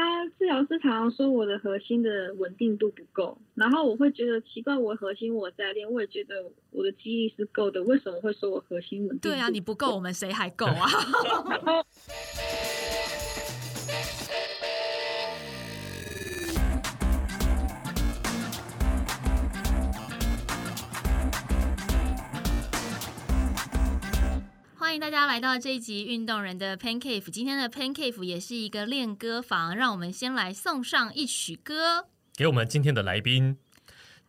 他治疗师常常说我的核心的稳定度不够，然后我会觉得奇怪，我核心我在练，我也觉得我的记忆是够的，为什么会说我核心稳定？对啊，你不够，我们谁还够啊？迎大家来到这一集运动人的 Pancake。今天的 Pancake 也是一个练歌房，让我们先来送上一曲歌，给我们今天的来宾。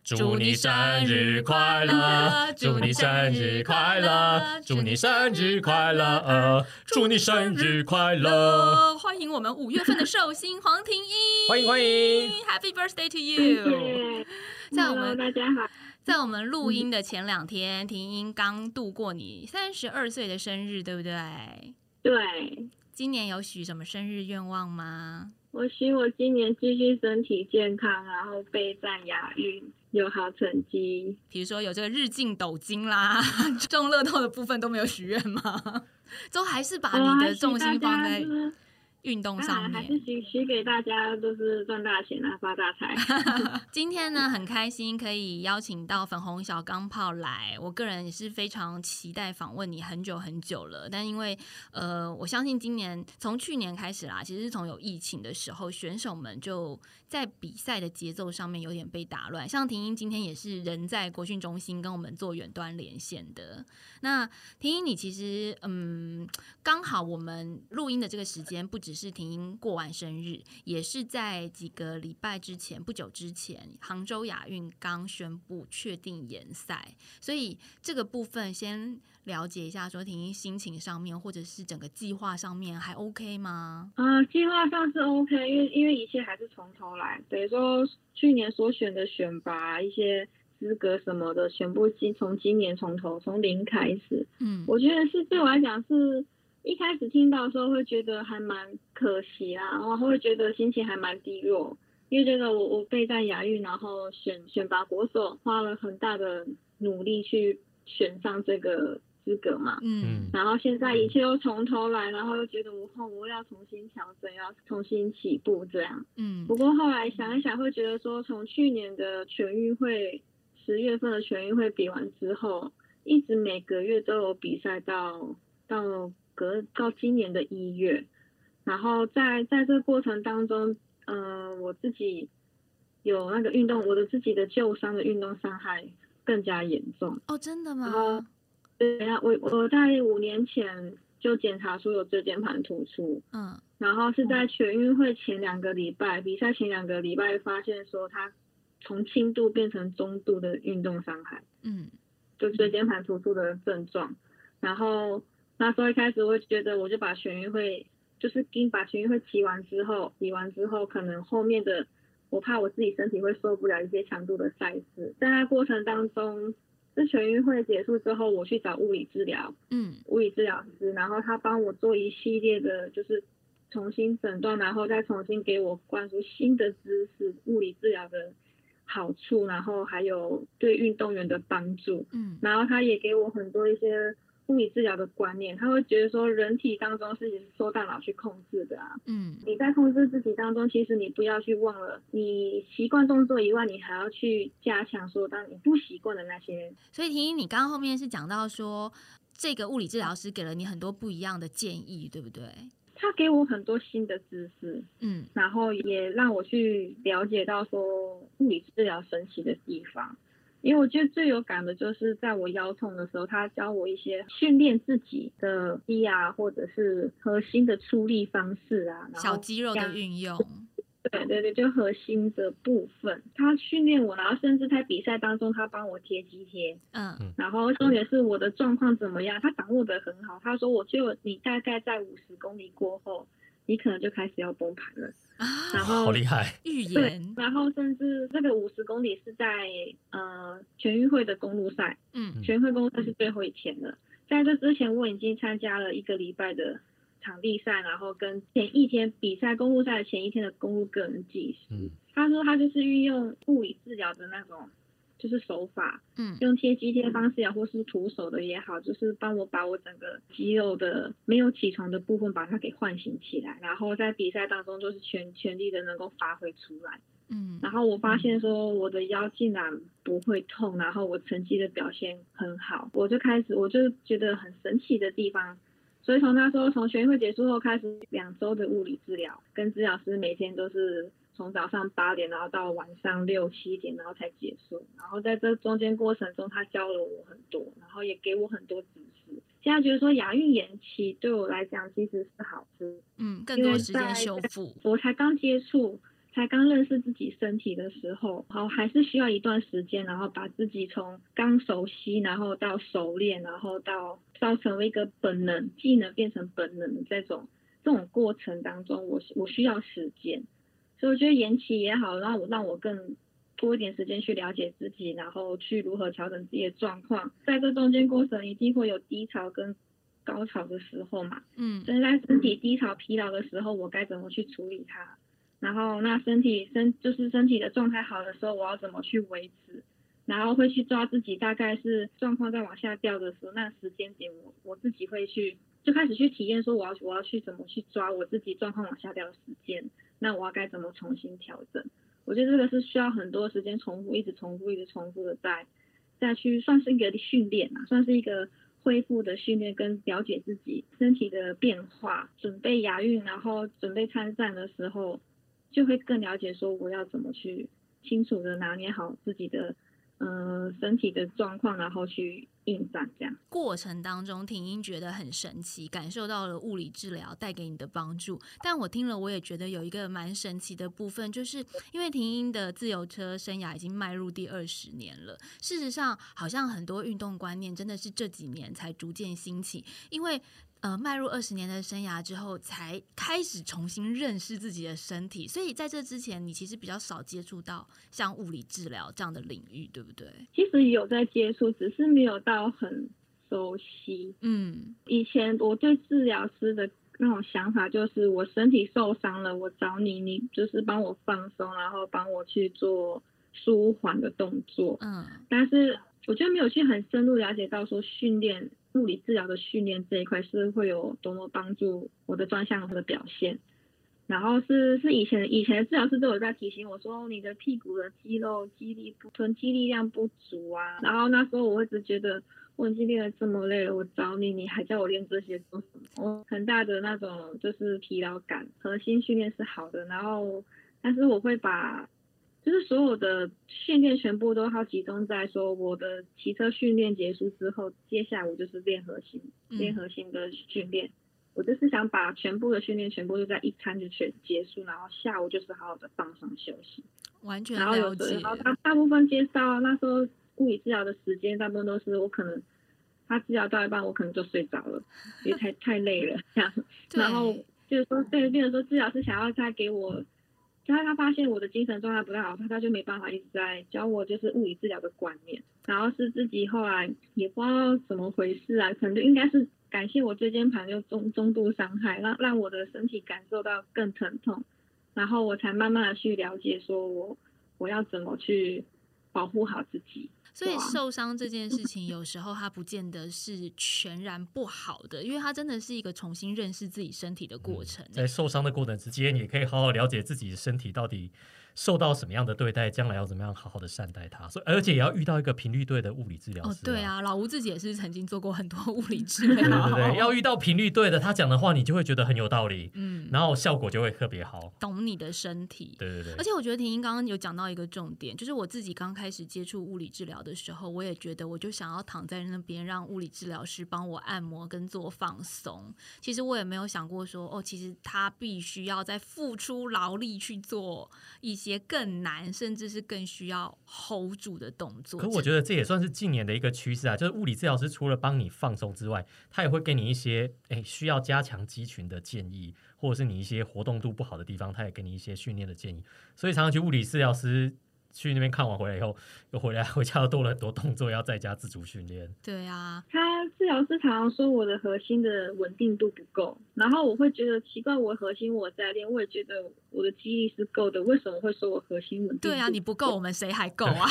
祝你生日快乐！祝你生日快乐！祝你生日快乐！祝你生日快乐！欢迎我们五月份的寿星黄婷英，欢迎欢迎，Happy birthday to you！谢。在我们大家好，在我们录音的前两天，婷英刚度过你三十二岁的生日，对不对？对今年有许什么生日愿望吗？我希我今年继续身体健康，然后备战亚运，有好成绩。比如说有这个日进斗金啦，中乐透的部分都没有许愿吗？都还是把你的重心放在嗯运动上还是面。许许给大家都是赚大钱啊，发大财。今天呢，很开心可以邀请到粉红小钢炮来。我个人也是非常期待访问你很久很久了，但因为呃，我相信今年从去年开始啦，其实是从有疫情的时候，选手们就在比赛的节奏上面有点被打乱。像婷英今天也是人在国训中心跟我们做远端连线的。那婷英，你其实嗯，刚好我们录音的这个时间，不只是婷婷过完生日，也是在几个礼拜之前，不久之前，杭州亚运刚宣布确定延赛，所以这个部分先了解一下，说婷婷心情上面，或者是整个计划上面还 OK 吗？啊，计划上是 OK，因为因为一切还是从头来，等于说去年所选的选拔一些资格什么的，全部今从今年从头从零开始。嗯我觉得是对我来讲是一开始听到的时候会觉得还蛮可惜啊，然后会觉得心情还蛮低落，因为觉得我我备战亚运，然后选选拔国手，花了很大的努力去选上这个资格嘛。嗯然后现在一切又从头来，然后又觉得我后我要重新调整，要重新起步这样。嗯不过后来想一想，会觉得说，从去年的全运会十月份的全运会比完之后，一直每个月都有比赛到到隔到今年的一月，然后在在这个过程当中，嗯、我自己有那个运动，我的自己的旧伤的运动伤害更加严重。哦，真的吗？对啊，我我在五年前就检查出有椎间盘突出，嗯然后是在全运会前两个礼拜，比赛前两个礼拜发现说他从轻度变成中度的运动伤害，嗯就椎间盘突出的症状。然后那时候一开始我会觉得，我就把全运会就是跟把全运会骑完之后，比完之后，可能后面的我怕我自己身体会受不了一些强度的赛事，在那过程当中。这全运会结束之后，我去找物理治疗，嗯物理治疗师，然后他帮我做一系列的，就是重新诊断，然后再重新给我灌输新的知识，物理治疗的好处，然后还有对运动员的帮助，嗯然后他也给我很多一些物理治疗的观念，他会觉得说人体当中是受大脑去控制的啊，嗯你在控制自己当中，其实你不要去忘了，你习惯动作以外，你还要去加强说当你不习惯的那些所以婷婷，你刚刚后面是讲到说，这个物理治疗师给了你很多不一样的建议，对不对？他给我很多新的知识，嗯然后也让我去了解到说物理治疗神奇的地方。因为我觉得最有感的就是在我腰痛的时候，他教我一些训练自己的肌啊，或者是核心的出力方式啊，然后小肌肉的运用，对对对，就核心的部分，他训练我，然后甚至在比赛当中，他帮我贴肌贴，嗯。然后重点是我的状况怎么样，他掌握的很好。他说，我就你大概在五十公里过后，你可能就开始要崩盘了。啊，然后好厉害！预对言，，然后甚至那个五十公里是在呃全运会的公路赛，嗯全运会公路赛是最后一天了。在这之前，我已经参加了一个礼拜的场地赛，然后跟前一天比赛公路赛的前一天的公路个人计时。嗯他说他就是运用物理治疗的那种就是手法，嗯用贴肌贴方式也好，或是徒手的也好，就是帮我把我整个肌肉的没有起床的部分把它给唤醒起来，然后在比赛当中就是全全力的能够发挥出来。嗯然后我发现说我的腰竟然不会痛，然后我成绩的表现很好，我就开始我就觉得很神奇的地方。所以从那时候从全运会结束后开始两周的物理治疗，跟治疗师每天都是从早上八点，然后到晚上六七点，然后才结束。然后在这中间过程中，他教了我很多，然后也给我很多指示。现在觉得说亚运延期对我来讲其实是好事，嗯，更多时间在修复。我才刚接触，才刚认识自己身体的时候，好还是需要一段时间，然后把自己从刚熟悉，然后到熟练，然后到到成为一个本能技能变成本能的这种这种过程当中，我我需要时间，所以我觉得延期也好，让我让我更。多一点时间去了解自己，然后去如何调整自己的状况，在这中间过程一定会有低潮跟高潮的时候嘛，嗯所以在身体低潮疲劳的时候，我该怎么去处理它？然后那身体身就是身体的状态好的时候，我要怎么去维持？然后会去抓自己大概是状况在往下掉的时候，那时间点我我自己会去就开始去体验说我要我要去怎么去抓我自己状况往下掉的时间，那我要该怎么重新调整？我觉得这个是需要很多时间重复，一直重复，一直重复的在再去算是一个训练啊，算是一个恢复的训练跟了解自己身体的变化，准备亚运，然后准备参赛的时候，就会更了解说我要怎么去清楚的拿捏好自己的呃身体的状况，然后去应战这样。过程当中，婷英觉得很神奇，感受到了物理治疗带给你的帮助。但我听了，我也觉得有一个蛮神奇的部分，就是因为婷英的自由车生涯已经迈入第二十年了。事实上，好像很多运动观念真的是这几年才逐渐兴起，因为。呃，迈入二十年的生涯之后，才开始重新认识自己的身体，所以在这之前，你其实比较少接触到像物理治疗这样的领域，对不对？其实有在接触，只是没有到很熟悉。嗯以前我对治疗师的那种想法就是，我身体受伤了，我找你，你就是帮我放松，然后帮我去做舒缓的动作。嗯但是我觉得没有去很深入了解到说训练物理治疗的训练这一块是会有多么帮助我的专项的表现。然后是是以前以前的治疗师都有在提醒我说你的屁股的肌肉肌力不臀肌力量不足啊。然后那时候我一直觉得我已经练了这么累了，我找你你还叫我练这些做什么？我很大的那种就是疲劳感，核心训练是好的，然后但是我会把就是所有的训练全部都要集中在说我的骑车训练结束之后，接下来我就是练核心，嗯练核心的训练。我就是想把全部的训练全部就在一餐就全结束，然后下午就是好好的放松休息。完全然后有了解时。候大大部分介绍那时候物理治疗的时间，大部分都是我可能他治疗到一半，我可能就睡着了，因为太 太累了这样。然后就是说，对，变成说治疗师想要再给我，他他发现我的精神状态不太好，他他就没办法一直在教我就是物理治疗的观念。然后是自己后来也不知道怎么回事啊，可能就应该是感谢我椎间盘就中中度伤害，让让我的身体感受到更疼痛，然后我才慢慢的去了解说我我要怎么去保护好自己。所以受伤这件事情，有时候它不见得是全然不好的，因为它真的是一个重新认识自己身体的过程。在受伤的过程之间，也可以好好了解自己的身体到底受到什么样的对待，将来要怎么样好好的善待他。所以，而且也要遇到一个频率对的物理治疗师、哦，对。啊，老吴自己也是曾经做过很多物理治对疗，对 对，要遇到频率对的，他讲的话你就会觉得很有道理，嗯，然后效果就会特别好。懂你的身体。对对对，而且我觉得婷婷刚刚有讲到一个重点，就是我自己刚开始接触物理治疗的时候，我也觉得我就想要躺在那边让物理治疗师帮我按摩跟做放松。其实我也没有想过说，哦，其实他必须要再付出劳力去做一些更难，甚至是更需要 hold 住的动作。可我觉得这也算是近年的一个趋势啊，就是物理治疗师除了帮你放松之外，他也会给你一些诶需要加强肌群的建议，或者是你一些活动度不好的地方，他也给你一些训练的建议。所以常常去物理治疗师去那边看完回来以后，又回来回家又多了很多动作，要在家自主训练。对啊，他治疗师常常说我的核心的稳定度不够，然后我会觉得奇怪，我核心我在练，我也觉得我的肌力是够的，为什么会说我核心稳定？对啊，你不够，我们谁还够啊？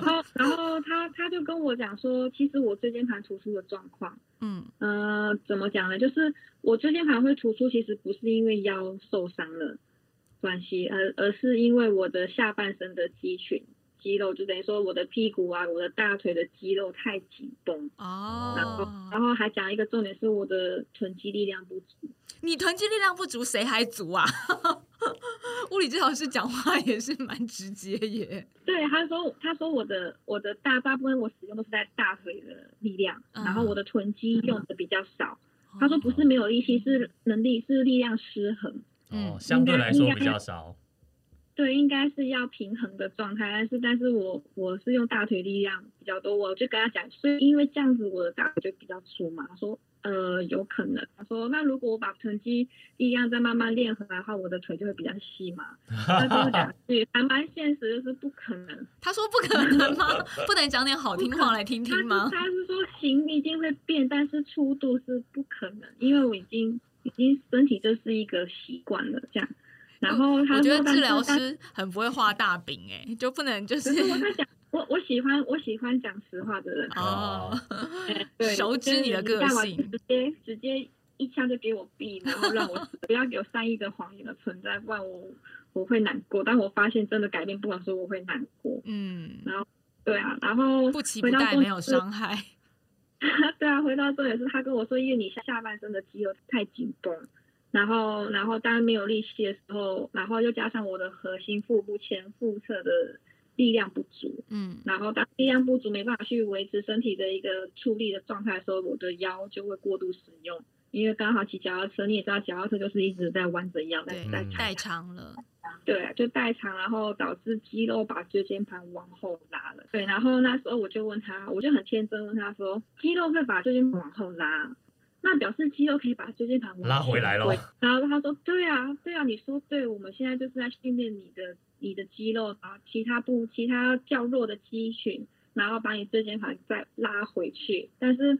然后，然后他他就跟我讲说，其实我椎间盘突出的状况，嗯呃，怎么讲呢？就是我椎间盘会突出，其实不是因为腰受伤了关系，而而是因为我的下半身的肌群肌肉，就等于说我的屁股啊，我的大腿的肌肉太紧绷哦。然后，哦，然后还讲一个重点是我的臀肌力量不足。你臀肌力量不足，谁还足啊？物理治疗师讲话也是蛮直接耶。对，他说，他说我的我的大大部分我使用都是在大腿的力量，嗯然后我的臀肌用的比较少。他说不是没有力气，是能力是力量失衡。嗯哦，相对来说比较少。对，应该是要平衡的状态，但是但是我我是用大腿力量比较多，我就跟他讲，所以因为这样子我的大腿就比较粗嘛，他说呃有可能，他说那如果我把臀肌力量再慢慢练回来的话，我的腿就会比较细嘛，他跟我讲对，还蛮现实，就是不可能，他说不可能吗？不能讲点好听话来听听吗？他是说行一定会变，但是粗度是不可能，因为我已经已经身体就是一个习惯了这样，然后他我觉得治疗师很不会画大饼哎，就不能就是我在讲，我我喜欢我喜欢讲实话的人，哦，哎 对，熟知你的个性直接直接一枪就给我毙，然后让我死，不要有善意的谎言的存在，不然我我会难过。但我发现真的改变不了，说我会难过。嗯，然后对啊，然后不期不待，没有伤害。对啊，回到重点是他跟我说，因为你下下半身的肌肉太紧绷，然后然后当然没有力气的时候，然后又加上我的核心、腹部前腹侧的力量不足，嗯然后当力量不足没办法去维持身体的一个出力的状态的时候，我的腰就会过度使用，因为刚好骑脚踏车，你也知道脚踏车就是一直在弯着腰在对在嗯代偿了。对，啊就代偿，然后导致肌肉把椎间盘往后拉了。对，然后那时候我就问他，我就很天真问他说，肌肉会把椎间盘往后拉，那表示肌肉可以把椎间盘拉回来咯咯。然后他说，对啊，对啊，你说对，我们现在就是在训练你的你的肌肉，然后其他部其他较弱的肌群，然后把你椎间盘再拉回去，但是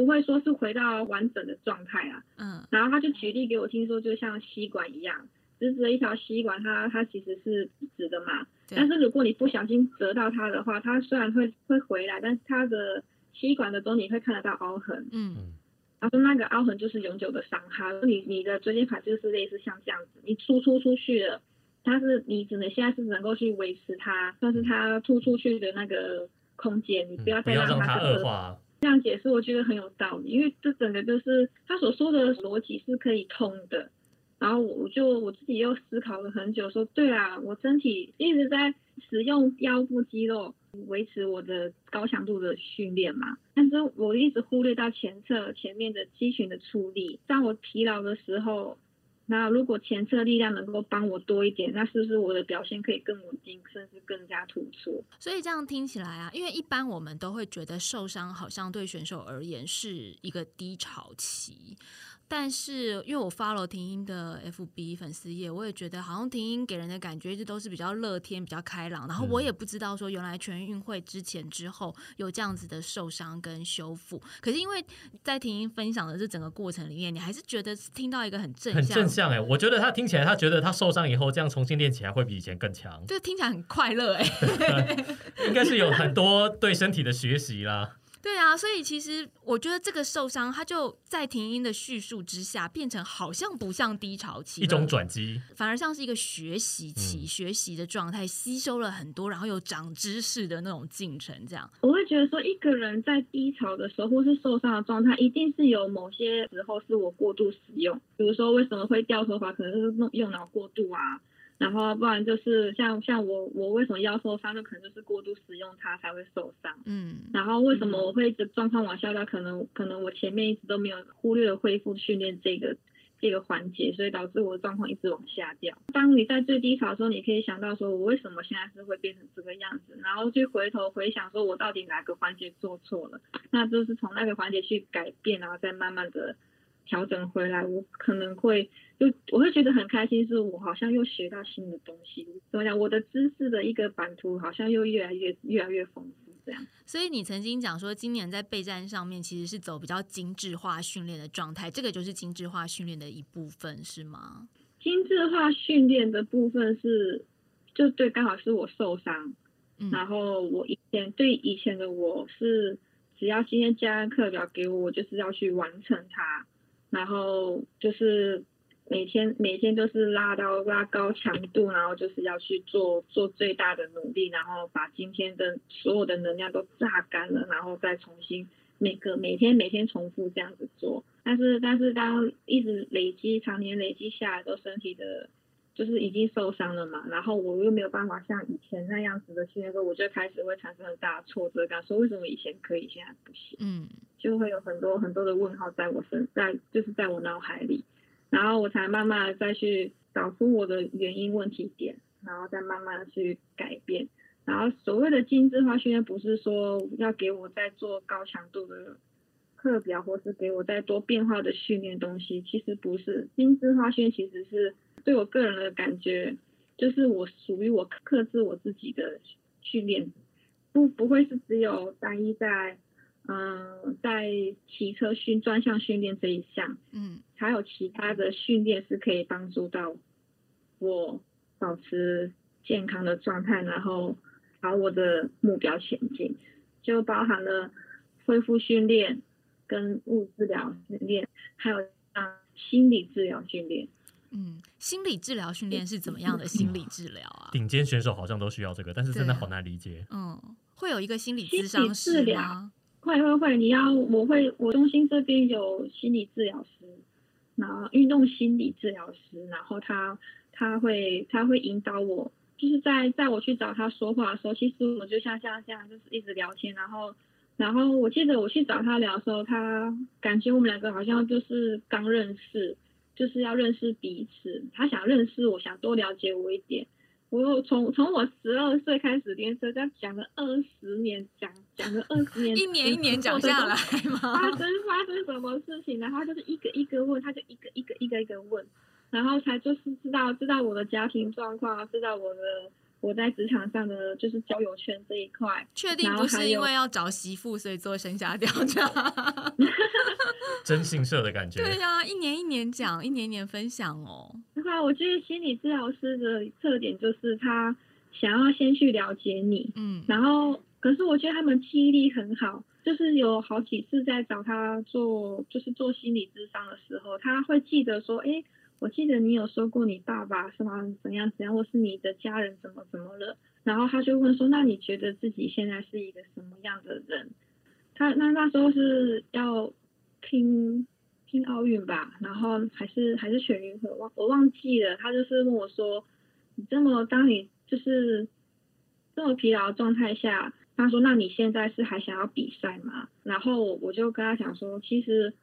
不会说是回到完整的状态啊。嗯然后他就举例给我听说，就像吸管一样，直直的一条吸管，它它其实是直的嘛。但是如果你不小心折到它的话，它虽然会会回来，但是它的吸管的中你会看得到凹痕。嗯嗯他说那个凹痕就是永久的伤害，你你的椎间盘就是类似像这样子，你突出出去了，它是你只能现在是能够去维持它，但是它突出去的那个空间，你不要再让它恶化。这样解释我觉得很有道理，因为这整个就是他所说的逻辑是可以通的。然后我就我自己又思考了很久，说对啊，我身体一直在使用腰部肌肉维持我的高强度的训练嘛，但是我一直忽略到前侧前面的肌群的出力。当我疲劳的时候，那如果前侧力量能够帮我多一点，那是不是我的表现可以更稳定，甚至更加突出？所以这样听起来啊，因为一般我们都会觉得受伤好像对选手而言是一个低潮期，但是因为我 follow 婷英的 FB 粉丝页，我也觉得好像婷英给人的感觉一直都是比较乐天、比较开朗。然后我嗯也不知道说原来全运会之前之后有这样子的受伤跟修复。可是因为在婷英分享的这整个过程里面，你还是觉得听到一个很正很向正向哎，我觉得他听起来，他觉得他受伤以后这样重新练起来会比以前更强，就听起来很快乐哎、应该是有很多对身体的学习啦。对啊，所以其实我觉得这个受伤，它就在婷英的叙述之下，变成好像不像低潮期，一种，转机，反而像是一个学习期、嗯。学习的状态，吸收了很多，然后有长知识的那种进程，这样。我会觉得说，一个人在低潮的时候，或是受伤的状态，一定是有某些时候是我过度使用，比如说为什么会掉头发，可能是用用脑过度啊，然后不然就是像像我我为什么腰受伤，就可能就是过度使用它才会受伤。嗯然后为什么我会一直状况往下掉？可能可能我前面一直都没有忽略了恢复训练这个这个环节，所以导致我的状况一直往下掉。当你在最低潮的时候，你可以想到说我为什么现在是会变成这个样子，然后去回头回想说我到底哪个环节做错了，那就是从那个环节去改变，然后再慢慢的调整回来，我可能会就我会觉得很开心，是我好像又学到新的东西。怎么讲？我的知识的一个版图好像又越来越越来越丰富，这样。所以你曾经讲说，今年在备战上面其实是走比较精致化训练的状态，这个就是精致化训练的一部分，是吗？精致化训练的部分是，就对，刚好是我受伤，嗯然后我以前对以前的我是，只要今天加课表给我，我就是要去完成它，然后就是每天每天都是拉到拉高强度，然后就是要去做做最大的努力，然后把今天的所有的能量都榨干了，然后再重新每个每天每天重复这样子做。但是但是当一直累积常年累积下来，都身体的。就是已经受伤了嘛，然后我又没有办法像以前那样子的训练，我就开始会产生很大的挫折感，说为什么以前可以，现在不行？嗯就会有很多很多的问号在我身，在就是在我脑海里，然后我才慢慢的再去找出我的原因问题点，然后再慢慢的去改变。然后所谓的精致化训练，不是说要给我再做高强度的课表，或是给我再多变化的训练东西，其实不是。精致化训练其实是对我个人的感觉，就是我属于我克制我自己的训练，不不会是只有单一在。嗯，在骑车训专项训练这一项，嗯还有其他的训练是可以帮助到我保持健康的状态，然后朝我的目标前进，就包含了恢复训练、跟物治疗训练，还有像心理治疗训练。嗯，心理治疗训练是怎么样的心理治疗啊？顶尖选手好像都需要这个，但是真的好难理解。嗯，会有一个心理师治疗吗？会会会，你要我会我中心这边有心理治疗师，然后运动心理治疗师，然后他他会他会引导我，就是在在我去找他说话的时候，其实我就像像这样，就是一直聊天，然后然后我记得我去找他聊的时候，他感觉我们两个好像就是刚认识，就是要认识彼此，他想认识我，想多了解我一点。我有从从我十二岁开始练车，这样讲了二十年，讲讲了二十年，一年一年讲下来发吗？生发生什么事情，然后就是一个一个问，他就一个一个一个一个问，然后才就是知道知道我的家庭状况，知道我的我在职场上的就是交友圈这一块，确定不是因为要找媳妇所以做生涯调查？真性社的感觉。对呀、一年一年讲，一年一年分享哦。然后我觉得心理治疗师的特点就是他想要先去了解你，嗯然后可是我觉得他们记忆力很好，就是有好几次在找他做就是做心理智商的时候，他会记得说，哎，我记得你有说过你爸爸什么怎样怎样，或是你的家人怎么怎么了，然后他就问说，那你觉得自己现在是一个什么样的人？他那那时候是要拼拼奥运吧，然后还是还是全运会，忘我忘记了。他就是问我说：“你这么当你就是这么疲劳状态下，他说那你现在是还想要比赛吗？”然后我就跟他讲说：“其实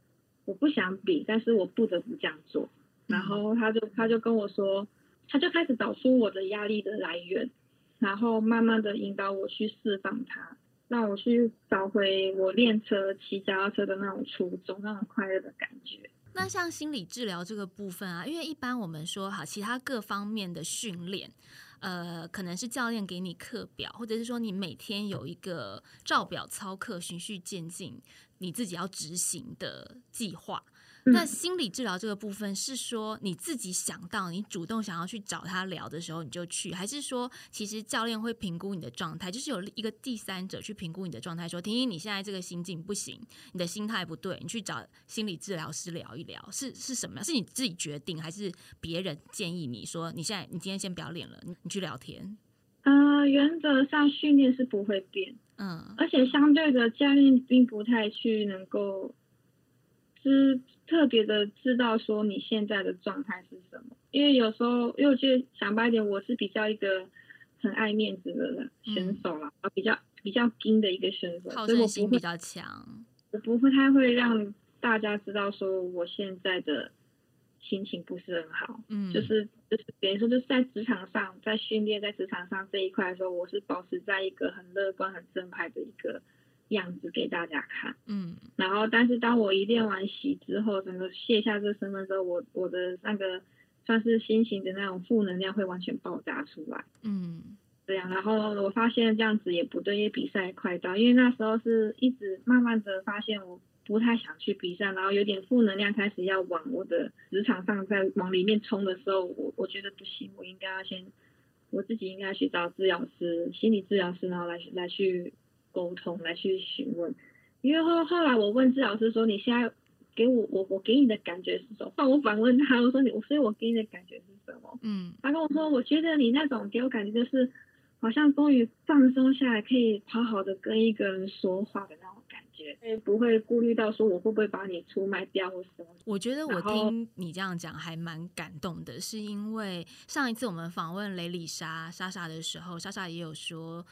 我不想比，但是我不得不这样做。”然后他就他就跟我说，他就开始找出我的压力的来源，然后慢慢的引导我去释放它。让我去找回我练车、骑脚踏车的那种初衷，那种快乐的感觉。那像心理治疗这个部分啊，因为一般我们说哈，其他各方面的训练，呃，可能是教练给你课表，或者是说你每天有一个照表操课、循序渐进，你自己要执行的计划。那嗯心理治疗这个部分是说你自己想到，你主动想要去找他聊的时候你就去，还是说其实教练会评估你的状态，就是有一个第三者去评估你的状态，说婷婷你现在这个心境不行，你的心态不对，你去找心理治疗师聊一聊，是是什么？是你自己决定，还是别人建议你说你现在你今天先不要练了，你你去聊天？呃，原则上训练是不会变，嗯而且相对的，教练并不太去能够知特别的知道说你现在的状态是什么，因为有时候，因为我觉得想白一点，我是比较一个很爱面子的人选手啦，比较比较硬的一个选手，好所以我不会比较强。我不会太会让大家知道说我现在的心情不是很好，嗯，就是就是等于说就是在职场上，在训练在职场上这一块的时候，我是保持在一个很乐观、很正派的一个样子给大家看。嗯然后，但是当我一练完习之后，整个卸下这身份之后，我我的那个算是心情的那种负能量会完全爆炸出来。嗯这样，然后我发现这样子也不对，因为比赛快到，因为那时候是一直慢慢的发现我不太想去比赛，然后有点负能量开始要往我的职场上在往里面冲的时候，我我觉得不行，我应该要先我自己应该去找治疗师、心理治疗师，然后来来去沟通，来去询问。因为后后来我问治疗师说：“你现在给我我我给你的感觉是什么？”换我反问他，我说：“你我所以我给你的感觉是什么？”嗯他跟我说：“我觉得你那种给我感觉就是，好像终于放松下来，可以好好的跟一个人说话的那种感觉，不会顾虑到说我会不会把你出卖掉或什么。我觉得我听你这样讲还蛮感动的，是因为上一次我们访问雷里莎莎莎的时候，莎莎也有说。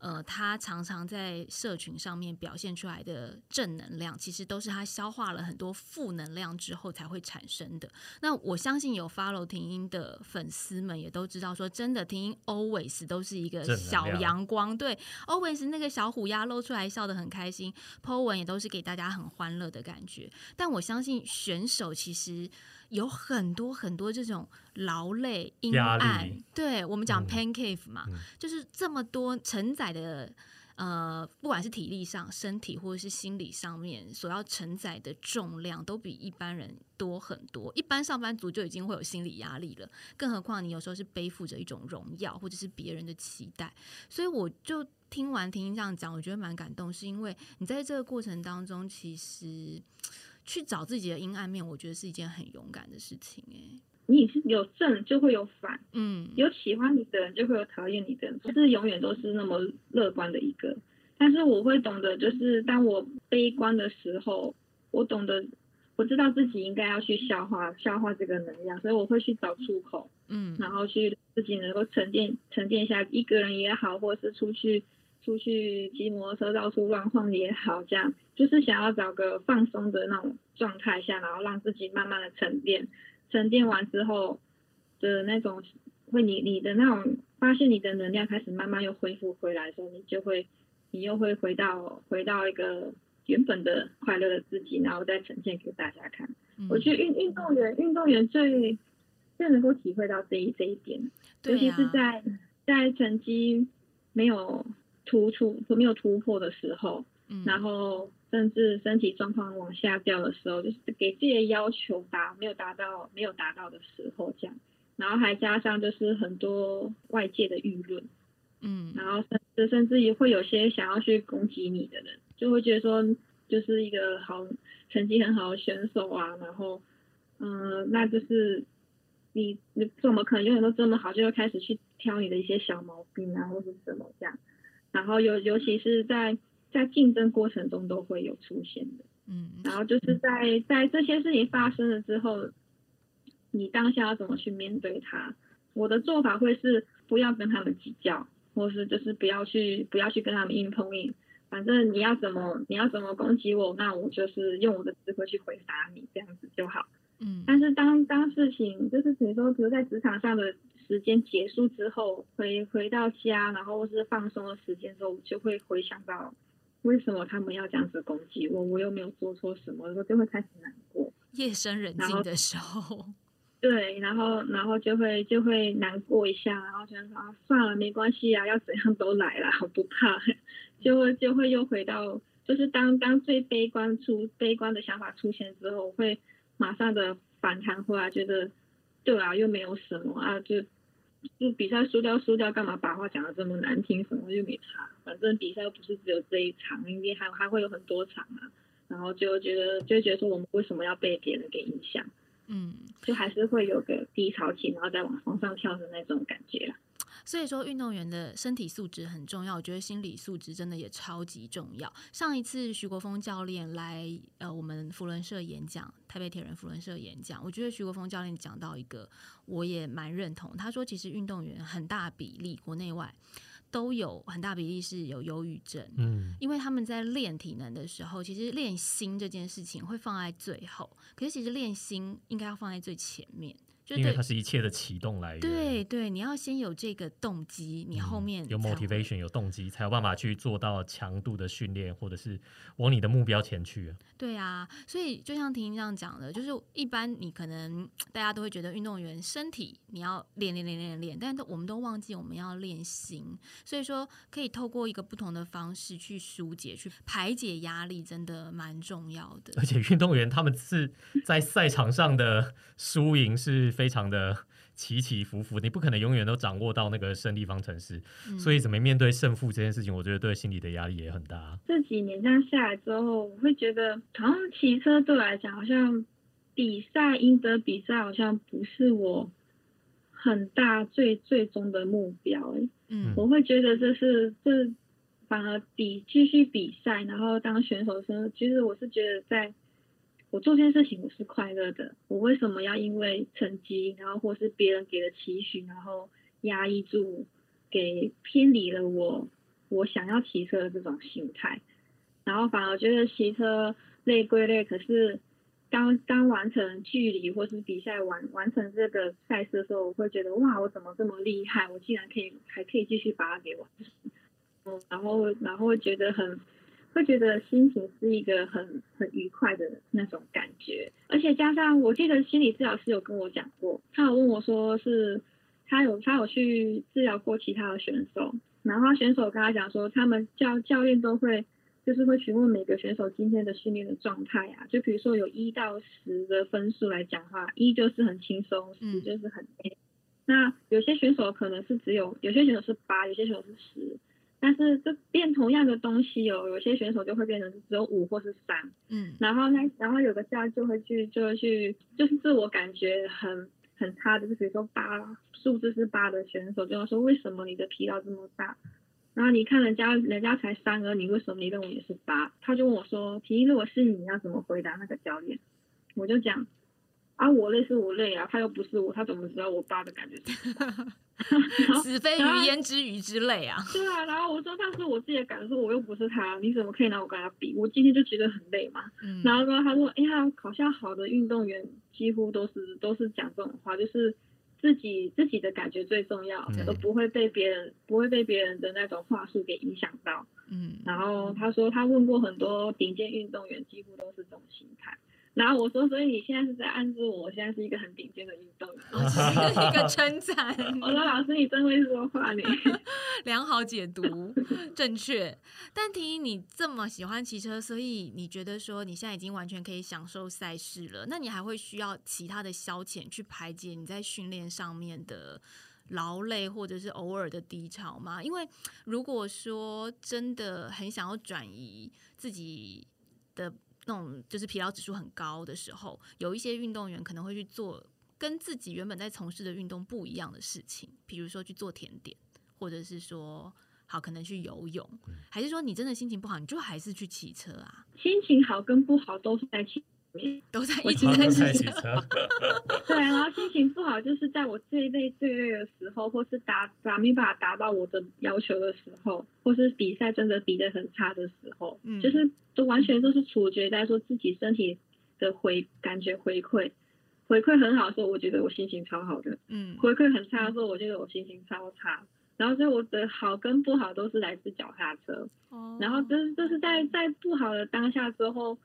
呃，他常常在社群上面表现出来的正能量，其实都是他消化了很多负能量之后才会产生的。那我相信有 follow 婷音的粉丝们也都知道，说真的，婷音 always 都是一个小阳光，对，always 那个小虎牙露出来笑得很开心，po 文也都是给大家很欢乐的感觉。但我相信选手其实有很多很多这种劳累、阴暗，对我们讲嗯 pain cave 嘛，嗯就是这么多承载的。呃，不管是体力上、身体或者是心理上面所要承载的重量，都比一般人多很多。一般上班族就已经会有心理压力了，更何况你有时候是背负着一种荣耀或者是别人的期待。所以我就听完婷婷这样讲，我觉得蛮感动，是因为你在这个过程当中，其实去找自己的阴暗面，我觉得是一件很勇敢的事情、哎，你是有正就会有反，嗯，有喜欢你的人就会有讨厌你的人，不是永远都是那么乐观的一个。但是我会懂得，就是当我悲观的时候，我懂得，我知道自己应该要去消化消化这个能量，所以我会去找出口。嗯，然后去自己能够沉淀沉淀一下，一个人也好，或者是出去出去骑摩托车到处乱晃也好，这样就是想要找个放松的那种状态下，然后让自己慢慢的沉淀，沉淀完之后的那种会你你的那种发现你的能量开始慢慢又恢复回来的时候，你就会你又会回到回到一个原本的快乐的自己，然后再呈现给大家看。嗯我觉得运运动员运动员最最能够体会到这一这一点，尤其是啊在在成绩没有突出没有突破的时候，嗯。然后甚至身体状况往下掉的时候，就是给自己的要求达没有达到没有达到的时候，这样，然后还加上就是很多外界的舆论，嗯。然后甚至甚至也会有些想要去攻击你的人，就会觉得说就是一个好成绩很好的选手啊，然后嗯、那就是你你怎么可能永远都这么好，就会开始去挑你的一些小毛病啊，或是什么这样，然后尤尤其是在在竞争过程中都会有出现的。嗯然后就是在在这些事情发生了之后，你当下要怎么去面对它？我的做法会是不要跟他们计较，或是就是不要去不要去跟他们硬碰硬。反正你要怎么你要怎么攻击我，那我就是用我的智慧去回答你，这样子就好。嗯但是当当事情就是比如说，比如在职场上的时间结束之后，回回到家，然后或是放松的时间之后，我就会回想到为什么他们要这样子攻击我，我又没有做错什么，我就会开始难过。夜深人静的时候，对，然后然后就会就会难过一下，然后想说啊，算了，没关系啊，要怎样都来啦，我不怕，就会就会又回到，就是当当最悲观出悲观的想法出现之后，我会马上的反弹回来，觉得对啊，又没有什么啊，就就比赛输掉输掉，干嘛把话讲的这么难听，什么又没差，反正比赛又不是只有这一场，应该还还会有很多场啊，然后就觉得就觉得说我们为什么要被别人给影响？嗯，就还是会有个低潮期，然后再往往上跳的那种感觉啦。所以说运动员的身体素质很重要，我觉得心理素质真的也超级重要。上一次徐国峰教练来呃我们福伦社演讲，台北铁人福伦社演讲，我觉得徐国峰教练讲到一个我也蛮认同，他说其实运动员很大比例国内外都有很大比例是有忧郁症，嗯，因为他们在练体能的时候，其实练心这件事情会放在最后，可是其实练心应该要放在最前面。因为它是一切的启动来源。对对，你要先有这个动机，你后嗯面有 motivation 有动机，才有办法去做到强度的训练，或者是往你的目标前去。对啊，所以就像婷婷这样讲的，就是一般你可能大家都会觉得运动员身体你要练练练练练，但是我们都忘记我们要练心，所以说可以透过一个不同的方式去疏解、去排解压力，真的蛮重要的而。且运动员他们是在赛场上的输赢是非常的 起起伏伏，你不可能永远都掌握到那个胜利方程式，嗯所以怎么面对胜负这件事情，我觉得对心理的压力也很大。这几年这样下来之后，我会觉得好像骑车对我来讲，好像比赛赢得比赛好像不是我很大最最终的目标、欸。嗯我会觉得这是这反而比继续比赛，然后当选手的时候，其实我是觉得在我做这件事情我是快乐的。我为什么要因为成绩，然后或是别人给的期许，然后压抑住，给偏离了我我想要骑车的这种心态，然后反而觉得骑车累归累，可是刚刚完成距离或是比赛完完成这个赛事的时候，我会觉得哇，我怎么这么厉害？我竟然可以还可以继续把它给完成，嗯，然后然后会觉得很会觉得心情是一个很很愉快的那种感觉，而且加上我记得心理治疗师有跟我讲过，他有问我说是他有他有去治疗过其他的选手，然后他选手跟他讲说，他们教教练都会就是会询问每个选手今天的训练的状态啊，就比如说有一到十的分数来讲话，一就是很轻松，嗯十就是很累。那有些选手可能是只有，有些选手是八，有些选手是十，但是这变同样的东西哦，有些选手就会变成只有五或是三，嗯然后呢，然后有个教练就会去，就会去，就是自我感觉很很差的，就比如说八数字是八的选手，就要说为什么你的疲劳这么大？然后你看人家人家才三而你为什么你认为也是八？他就问我说，体育如果是你，你要怎么回答那个教练？我就讲啊，我累是我累啊，他又不是我，他怎么知道我爸的感觉是什么？然后死非鱼焉知鱼之类啊。对啊，然后我说那是我自己的感受，我又不是他，你怎么可以拿我跟他比？我今天就觉得很累嘛。嗯然后呢，他说，哎呀，好像好的运动员几乎都是都是讲这种话，就是自己自己的感觉最重要，嗯都不会被别人不会被别人的那种话术给影响到。嗯，然后他说他问过很多顶尖运动员，几乎都是这种心态。然后我说，所以你现在是在暗示我，我现在是一个很顶尖的运动员。哦 这是一个称赞。我说老师，你真会说话你。良好解读，正确。但婷婷，你这么喜欢骑车，所以你觉得说你现在已经完全可以享受赛事了，那你还会需要其他的消遣去排解你在训练上面的劳累，或者是偶尔的低潮吗？因为如果说真的很想要转移自己的那种就是疲劳指数很高的时候，有一些运动员可能会去做跟自己原本在从事的运动不一样的事情，比如说去做甜点。或者是说好可能去游泳，还是说你真的心情不好，你就还是去骑车啊？心情好跟不好都是在。都在一起在骑车。骑车，对，然后心情不好，就是在我最累最累的时候，或是达达没办法达到我的要求的时候，或是比赛真的比的很差的时候，嗯就是都完全都是处决在说自己身体的回感觉回馈，回馈很好的时候，我觉得我心情超好的；嗯回馈很差的时候，我觉得我心情超差。然后所以我的好跟不好都是来自脚踏车。哦然后就是就是在在不好的当下之后，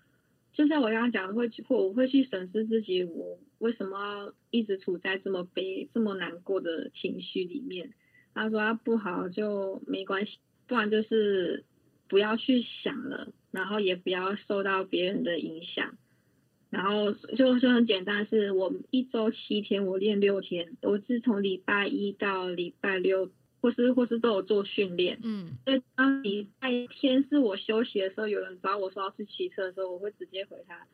就像我刚刚讲的，会去我会去审视自己，我为什么要一直处在这么悲、这么难过的情绪里面？他说他不好就没关系，不然就是不要去想了，然后也不要受到别人的影响。然后就就很简单，是我一周七天，我练六天，我是从礼拜一到礼拜六，或是或是都有做训练。嗯所以当礼拜天是我休息的时候，有人找我说要去骑车的时候，我会直接回他，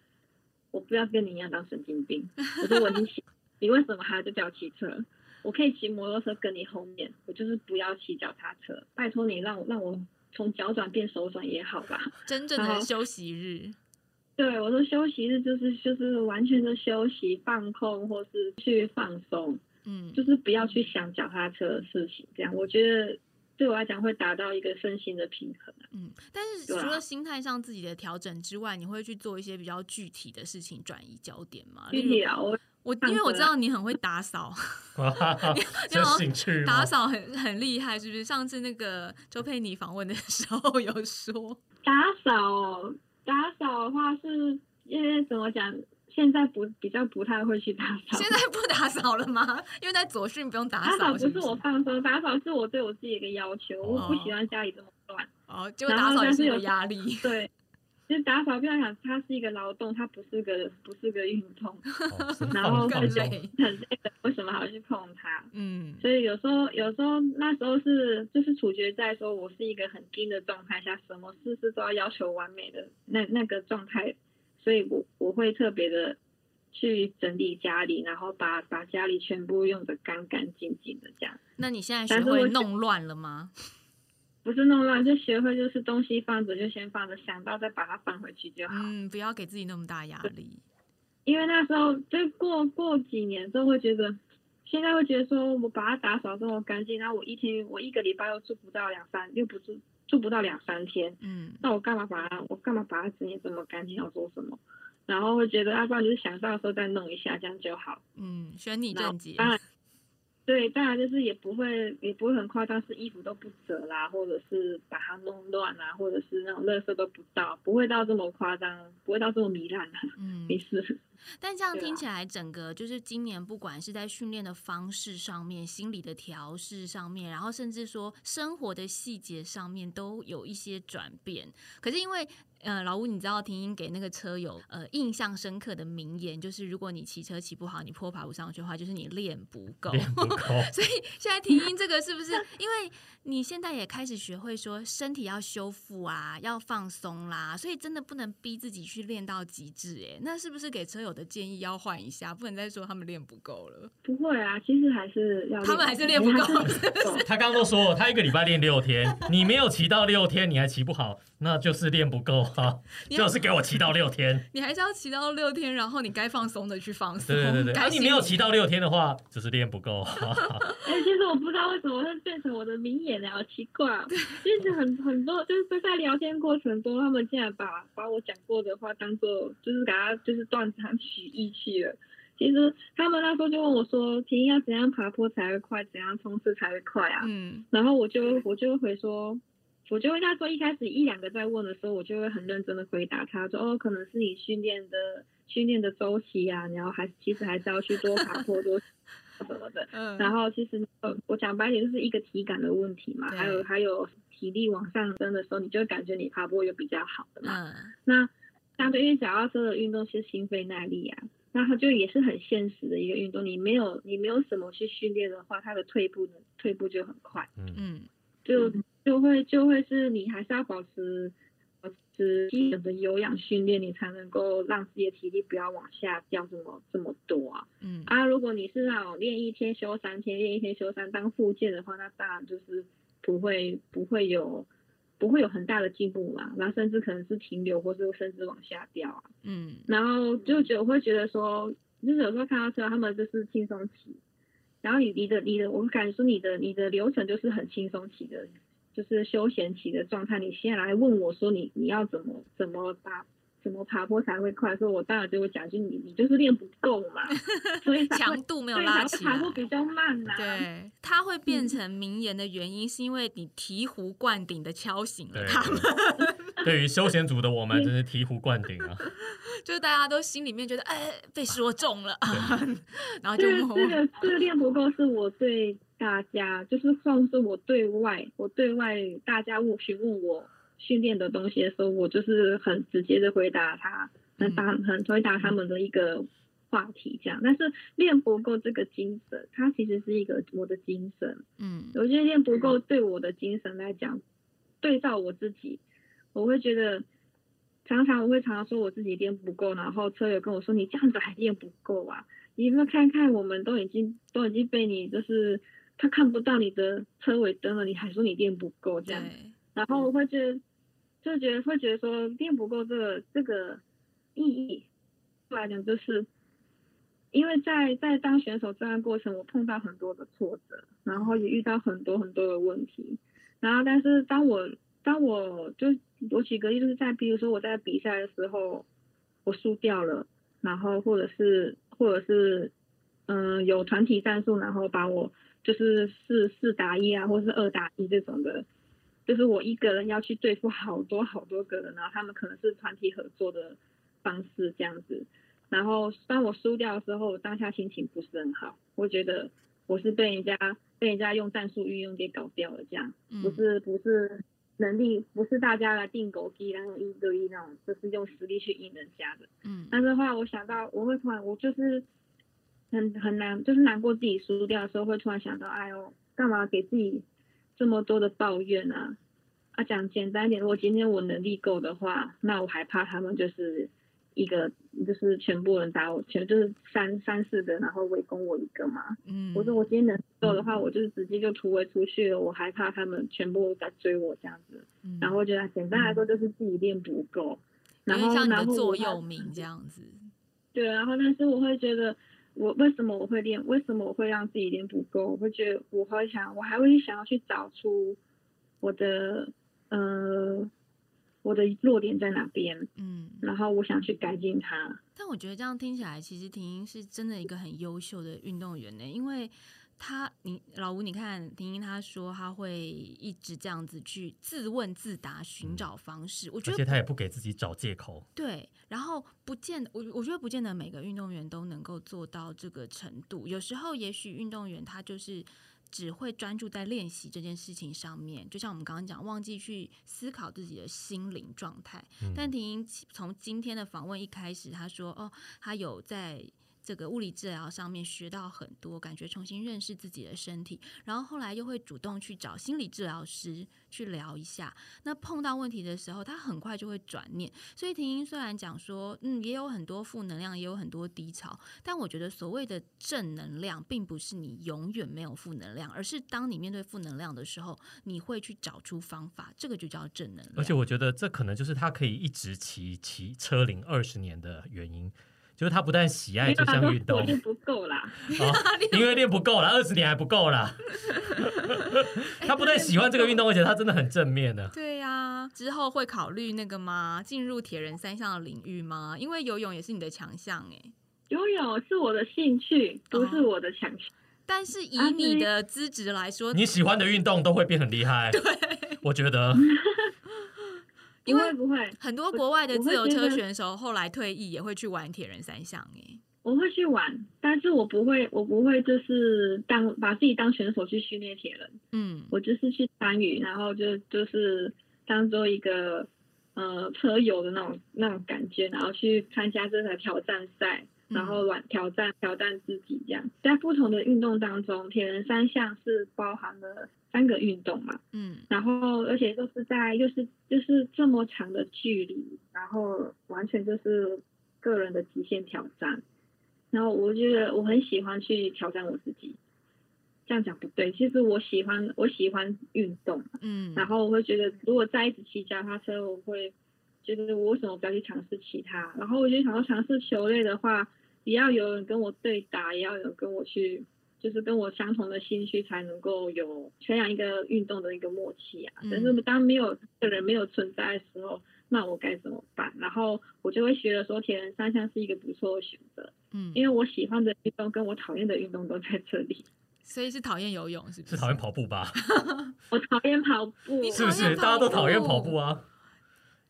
我不要跟你一样当神经病。我说我已经骑，你为什么还要叫我骑车？我可以骑摩托车跟你后面，我就是不要骑脚踏车。拜托你让我让我从脚转变手转也好吧。真正的休息日，对，我说休息日就是就是完全的休息、放空，或是去放松。嗯就是不要去想脚踏车的事情，这样我觉得对我来讲会达到一个身心的平衡啊。嗯。但是除了心态上自己的调整之外，你会去做一些比较具体的事情转移焦点吗？具体啊，我我因为我知道你很会打扫，这兴趣吗打扫很很厉害，是不是？上次那个周佩妮访问的时候有说，打扫打扫的话是因为怎么讲？现在不比较不太会去打扫。现在不打扫了吗？因为在左训不用打扫打扫，不是我放松，打扫是我对我自己的一个要求。我不喜欢家里这么乱。哦，结果打扫也是有压力。对，其实打扫不要想，它是一个劳动，它不是个不是个运动，然后很累，很累的。为什么还要去碰它？嗯，所以有时候有时候那时候是就是处决在说我是一个很精的状态下，什么事事都要要求完美的那那个状态。所以我我会特别的去整理家里，然后把把家里全部用的干干净净的这样。那你现在学会弄乱了吗？不是弄乱，就学会就是东西放着就先放着，想到再把它放回去就好。嗯，不要给自己那么大压力。因为那时候就过过几年之后会觉得，现在会觉得说我把它打扫这么干净，然后我一天我一个礼拜又住不到两三，又不住。住不到两三天，嗯，那我干嘛把它，我干嘛把它整理这么干净？要做什么？然后会觉得，要不然就是想到的时候再弄一下，这样就好。嗯，选你正解。当然，对，当然就是也不会，也不会很夸张，是衣服都不折啦，或者是把它弄乱啦，或者是那种垃圾都不倒，不会到这么夸张，不会到这么糜烂的。嗯，没事。但这样听起来，整个就是今年，不管是在训练的方式上面、心理的调试上面，然后甚至说生活的细节上面，都有一些转变。可是因为呃，老吴，你知道婷婷给那个车友呃印象深刻的名言，就是如果你骑车骑不好，你坡爬不上去的话，就是你练不够。不够。所以现在婷婷这个是不是？因为你现在也开始学会说身体要修复啊，要放松啦，所以真的不能逼自己去练到极致。哎，那是不是给车友的建议要换一下？不能再说他们练不够了。不会啊，其实还是要他们还是练 不够。他刚刚都说了他一个礼拜练六天，你没有骑到六天，你还骑不好，那就是练不够。好，就是给我骑到六天。你还是要骑到六天，然后你该放松的去放松。对对对对，你没有骑到六天的话，就是练不够。哎，其实我不知道为什么会变成我的名言呢，好奇怪。其实很很多就是在聊天过程中，他们竟然把把我讲过的话当做就是给他就是断章取义去了。其实他们那时候就问我说：“婷要怎样爬坡才会快？怎样冲刺才会快啊？”嗯，然后我就我就回说。我就会他说一开始一两个在问的时候，我就会很认真的回答他说哦，可能是你训练的训练的周期啊，然后还其实还是要去多爬坡多什么的。嗯。然后其实呃，我讲白点就是一个体感的问题嘛，还有还有体力往上升的时候，你就感觉你爬坡有比较好的嘛。嗯。那相对于脚踏车的运动是心肺耐力啊，那它就也是很现实的一个运动。你没有你没有什么去训练的话，它的退步呢退步就很快。嗯嗯。就。会就会是你还是要保持保持基本的有氧训练，你才能够让自己的体力不要往下掉这么这么多啊。嗯啊，如果你是那种练一天休三天，练一天休三当附件的话，那当然就是不会不会有不会有很大的进步嘛，然后甚至可能是停留，或是甚至往下掉啊。嗯，然后就觉得会觉得说，就是有时候看到车他们就是轻松骑，然后你你的你的，我感觉说你的你的流程就是很轻松骑的。就是休闲期的状态，你现在来问我说你你要怎么怎么爬怎么爬坡才会快？说我当然就会讲，就你你就是练不够嘛，所以强度没有拉起来，爬坡比较慢呐。对，它会变成名言的原因是因为你醍醐灌顶的敲醒了他们。对于休闲组的我们，真是醍醐灌顶啊！就是大家都心里面觉得哎被说中了，然后就这个这个练不够是我对。大家就是算是我对外，我对外大家问询问我训练的东西的时候，我就是很直接的回答他，很答很回答他们的一个话题这样。但是练不够这个精神，它其实是一个我的精神。嗯，我觉得练不够对我的精神来讲，对照我自己，我会觉得常常我会常常说我自己练不够，然后车友跟我说你这样子还练不够啊？你有没有看看我们都已经都已经被你就是。他看不到你的车尾灯了，你还说你练不够这样，然后我会觉得，就觉得会觉得说练不够这个这个意义来讲，就是因为在在当选手这段过程，我碰到很多的挫折，然后也遇到很多很多的问题，然后但是当我当我就我举个例，就是在比如说我在比赛的时候我输掉了，然后或者是。或者是嗯、呃有团体战术，然后把我就是四四打一啊，或是二打一这种的，就是我一个人要去对付好多好多个人，然后他们可能是团体合作的方式这样子。然后当我输掉的时候，我当下心情不是很好，我觉得我是被人家被人家用战术运用给搞掉了，这样嗯不是不是能力，不是大家来定狗机，然后一对一那种，就是用实力去赢人家的。嗯但是后来我想到，我会突然，我就是很很难，就是难过自己输掉的时候，会突然想到，哎呦，干嘛给自己这么多的抱怨啊？啊，讲简单一点，如果今天我能力够的话，那我还怕他们就是一个，就是全部人打我，全就是三三四个，然后围攻我一个嘛。嗯，我说我今天能力够的话，我就是直接就突围出去了，我害怕他们全部在追我这样子。嗯然后我觉得简单来说就是自己练不够，然后像你的座右铭这样子。对，然后但是我会觉得，我为什么我会练？为什么我会让自己练不够？我会觉得我会想，我还会想要去找出我的呃我的弱点在哪边，嗯，然后我想去改进它。但我觉得这样听起来，其实婷婷是真的一个很优秀的运动员呢，因为她，你老吴，你看婷婷她说她会一直这样子去自问自答，寻找方式。我觉得而且他也不给自己找借口。对，然后不见我我觉得不见得每个运动员都能够做到这个程度，有时候也许运动员他就是。只会专注在练习这件事情上面，就像我们刚刚讲，忘记去思考自己的心灵状态。嗯但婷婷从今天的访问一开始，她说：“哦，她有在这个物理治疗上面学到很多，感觉重新认识自己的身体，然后后来又会主动去找心理治疗师去聊一下。那碰到问题的时候，他很快就会转念。所以婷婷虽然讲说，嗯，也有很多负能量，也有很多低潮，但我觉得所谓的正能量，并不是你永远没有负能量，而是当你面对负能量的时候，你会去找出方法，这个就叫正能量。而且我觉得这可能就是他可以一直骑骑车龄二十年的原因，就是他不但喜爱这项运动不够啦。啊，因为练不够了，二十年还不够啦。他不但喜欢这个运动，而且他真的很正面的。对呀、之后会考虑那个吗？进入铁人三项的领域吗？因为游泳也是你的强项哎。游泳是我的兴趣，不是我的强项。但是以啊你的资质来说，你喜欢的运动都会变很厉害。对，我觉得因为不会不会，很多国外的自由车选手后来退役也会去玩铁人三项诶。我会去玩，但是我不会，我不会就是当把自己当选手去训练铁人。嗯我就是去参与，然后就就是当做一个呃车友的那种那种感觉，然后去参加这个挑战赛，嗯然后软挑战挑战自己这样。在不同的运动当中，铁人三项是包含了三个运动嘛，嗯然后而且都是在又是就是这么长的距离，然后完全就是个人的极限挑战。然后我觉得我很喜欢去挑战我自己，这样讲不对，其实我喜欢我喜欢运动，嗯，然后我会觉得如果再一直骑脚踏车，我会觉得我为什么不要去尝试其他？然后我就想要尝试球类的话，也要有人跟我对打，也要有人跟我去。就是跟我相同的兴趣，才能够有培养一个运动的一个默契啊。嗯但是当没有这个人没有存在的时候，那我该怎么办？然后我就会觉得说，铁人三项是一个不错的选择，嗯，因为我喜欢的运动跟我讨厌的运动都在这里。所以是讨厌游泳是不是讨厌跑步吧？我讨厌跑步，你是不是？大家都讨厌跑步啊。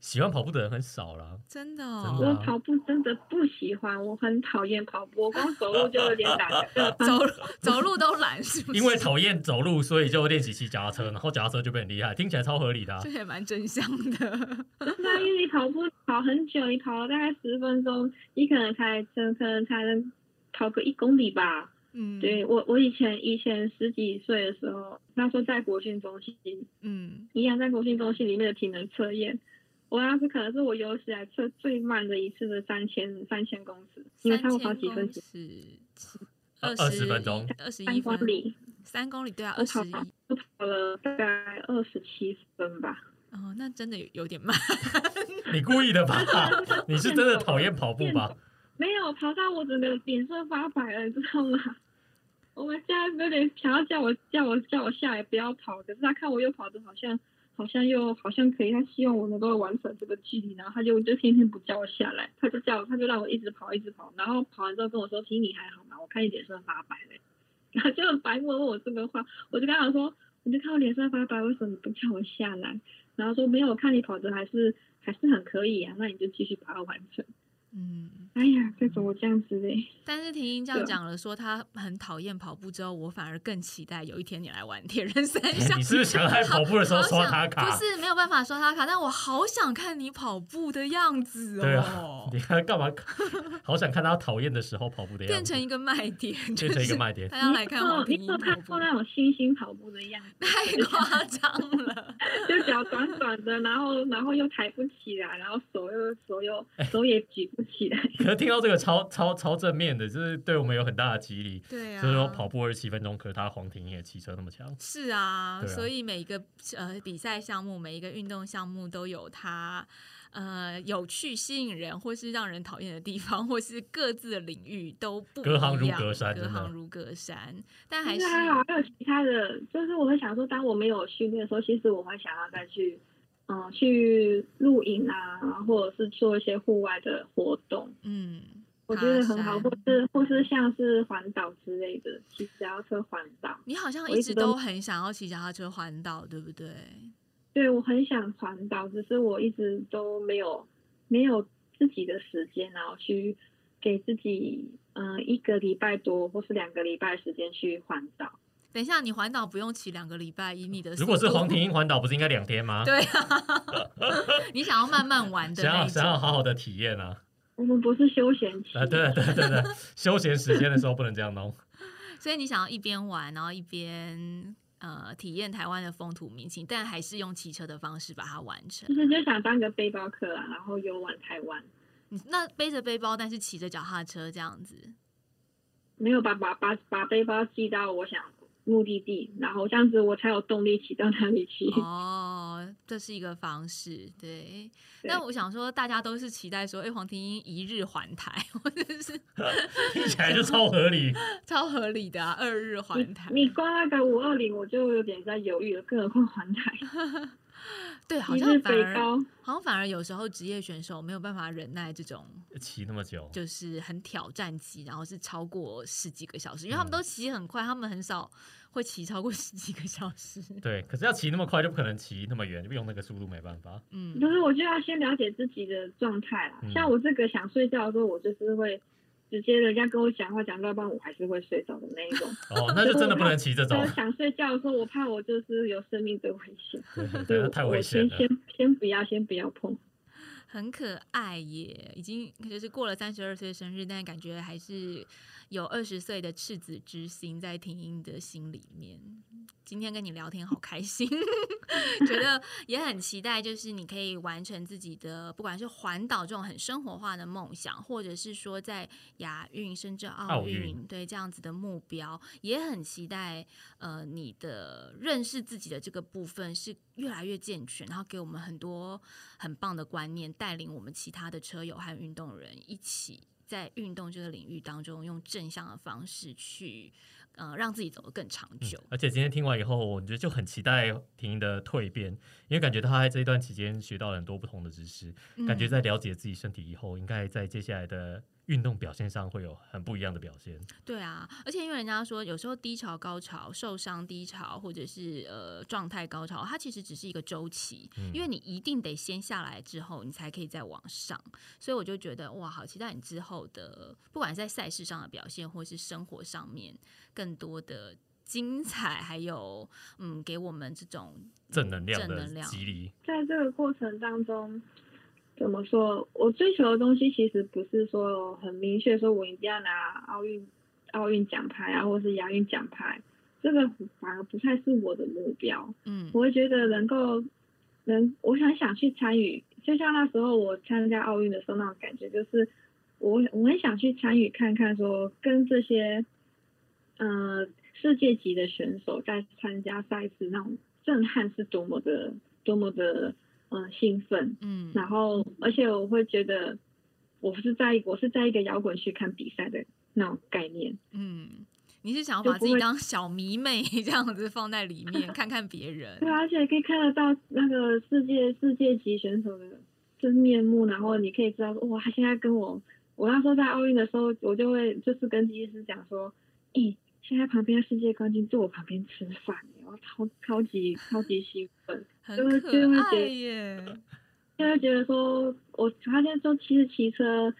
喜欢跑步的人很少啦。真的真哦的啊我跑步真的不喜欢，我很讨厌跑步，我光走路就有点打嗝。走走路都懒是不是？因为讨厌走路，所以就练习骑脚踏车，然后脚踏车就变很厉害，听起来超合理的啊、这也蛮正向的。真的啊，因为你跑步跑很久，你跑了大概十分钟，你可能才可可能才能跑个一公里吧。嗯，对我，我以前以前十几岁的时候，那时候在国训中心，嗯一样在国训中心里面的体能测验，我那是可能是我有史以来测最慢的一次的三千三千公尺，因为差不多跑几分钟，是二十分钟，二十一，公里，三公里对啊，二十一。我跑了大概二十七分吧。哦，那真的有有点慢。你故意的吧？你是真的讨厌跑步吧？没有跑到我整个脸色发白了，你知道吗？我们现在有点想要叫我叫我叫我下来不要跑，可是他看我又跑的好像好像又好像可以，他希望我能够完成这个距离，然后他就就天天不叫我下来，他就叫他就让我一直跑一直跑，然后跑完之后跟我说：“其实你还好吗？我看你脸色发白嘞。”然后就很白目问我这个话，我就跟他说：“你就看我脸色发白，为什么不叫我下来？”然后说：“没有，我看你跑的还是还是很可以啊，那你就继续把它完成。”嗯，哎呀，这怎么这样子嘞？但是婷婷这样讲了，说她很讨厌跑步之后，我反而更期待有一天你来玩铁人三项。你是不是想在跑步的时候刷他卡？不是没有办法刷他卡，但我好想看你跑步的样子对啊哦，你看干嘛？好想看他讨厌的时候跑步的样子，变成一个卖点，就变成一个卖点。大家来看我你婷莹跑步有看过，那种星星跑步的样子，太夸张了。就脚短短的，然后然后又抬不起来，然后手又手又哎手也举不起来。可是听到这个超超超正面的，就是对我们有很大的激励。对啊，就是说跑步二十七分钟，可是他黄庭也骑车那么强。是啊，啊所以每一个呃比赛项目，每一个运动项目都有它呃有趣、吸引人，或是让人讨厌的地方，或是各自的领域都不隔行如隔山隔行如隔山。但还是实还好，还有其他的，就是我会想说，当我没有训练的时候，其实我会想要再去，嗯、去露营啊，或者是做一些户外的活动，嗯，我觉得很好，或是或是像是环岛之类的，骑脚踏车环岛。你好像一直都一直都很想要骑脚踏车环岛，对不对？对，我很想环岛，只是我一直都没有没有自己的时间，然后去给自己嗯、呃一个礼拜多或是两个礼拜时间去环岛。等一下，你环岛不用骑两个礼拜，以你的如果是黄庭英环岛，不是应该两天吗？对啊，你想要慢慢玩的想要想要。好好的体验啊！我们不是休闲期，啊，对对对对，休闲时间的时候不能这样弄。所以你想要一边玩，然后一边呃体验台湾的风土民情，但还是用骑车的方式把它完成就。是就想当个背包客啊，然后游玩台湾，你那背着背包，但是骑着脚踏车这样子，没有把把把把背包寄到我想目的地，然后这样子我才有动力骑到那里去。哦，这是一个方式，对。对那我想说，大家都是期待说，哎、黄庭英一日环台，或者是 听起来就超合理。超合理的啊，二日环台。你光那个五二零我就有点在犹豫了，更何况环台，对，好像反而。好像反而有时候职业选手没有办法忍耐这种骑那么久，就是很挑战骑，然后是超过十几个小时，因为嗯他们都骑很快，他们很少会骑超过十几个小时。对，可是要骑那么快就不可能骑那么远，就用那个速度没办法。嗯，就是我就要先了解自己的状态啦。嗯像我这个想睡觉的时候，我就是会直接人家跟我讲话讲到一半，我还是会睡着的那一种。哦，那就真的不能骑这种 我，想睡觉的时候，我怕我就是有生命的危险，对对对，我太危险了。我先先先不要，先不要碰。很可爱耶，已经就是过了三十二岁生日，但感觉还是有二十岁的赤子之心在婷英的心里面。今天跟你聊天好开心，觉得也很期待，就是你可以完成自己的，不管是环岛这种很生活化的梦想，或者是说在亚运甚至奥运对这样子的目标，也很期待呃你的认识自己的这个部分是越来越健全，然后给我们很多很棒的观念，带领我们其他的车友和运动人一起在运动这个领域当中，用正向的方式去呃让自己走得更长久。而且今天听完以后，我觉得就很期待婷的蜕变，因为感觉她在这一段期间学到了很多不同的知识，感觉嗯在了解自己身体以后，应该在接下来的运动表现上会有很不一样的表现。对啊，而且因为人家说有时候低潮、高潮、受伤、低潮，或者是呃状态高潮，它其实只是一个周期，嗯因为你一定得先下来之后，你才可以再往上。所以我就觉得哇，好期待你之后的，不管是在赛事上的表现，或是生活上面更多的精彩，还有嗯，给我们这种正能量的正能量激励，在这个过程当中，怎么说？我追求的东西其实不是说很明确，说我一定要拿奥运奥运奖牌啊，或是亚运奖牌，这个反而不太是我的目标。嗯我会觉得能够能，我很想去参与，就像那时候我参加奥运的时候那种感觉，就是我我很想去参与看看，说跟这些呃世界级的选手在参加赛事那种震撼是多么的多么的呃兴奋，嗯然后而且我会觉得我是在我是在一个摇滚去看比赛的那种概念。嗯，你是想要把自己当小迷妹 这样子放在里面，看看别人。对，而且可以看得到那个世界世界级选手的真面目，然后你可以知道，哇，他现在跟我，我那时候在奥运的时候，我就会就是跟技师讲说，咦，现在旁边世界冠军坐我旁边吃饭，我超超级超级兴奋，很就是可就会觉爱得耶。就会觉得说，我发现说，其实骑车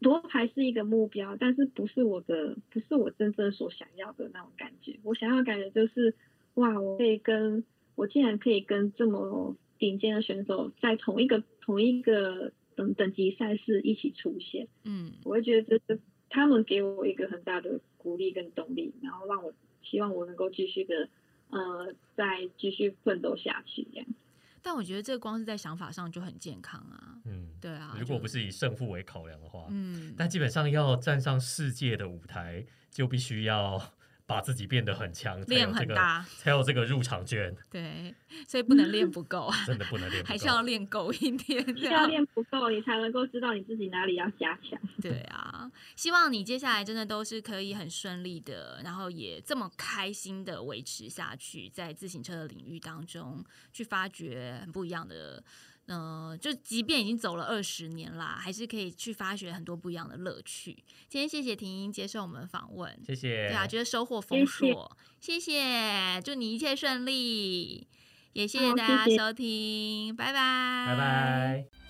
多牌是一个目标，但是不是我的，不是我真正所想要的那种感觉。我想要的感觉就是，哇，我可以跟我竟然可以跟这么顶尖的选手在同一个同一个等等级赛事一起出现，嗯，我会觉得这是他们给我一个很大的鼓励跟动力，然后让我希望我能够继续的呃再继续奋斗下去这样。但我觉得这光是在想法上就很健康啊。嗯，对啊，如果不是以胜负为考量的话，嗯，但基本上要站上世界的舞台，就必须要把自己变得很强，才有练这个很大，才有这个入场券，对，所以不能练不够啊，真的不能练不够，还是要练够一点。要样练不够，你才能够知道你自己哪里要加强。对啊，希望你接下来真的都是可以很顺利的，然后也这么开心的维持下去，在自行车的领域当中去发掘很不一样的。呃，就即便已经走了二十年啦，还是可以去发掘很多不一样的乐趣。今天谢谢婷英接受我们访问，谢谢，对啊，觉得收获丰谢谢硕，谢谢，祝你一切顺利，也谢谢大家谢谢收听，拜拜，拜拜。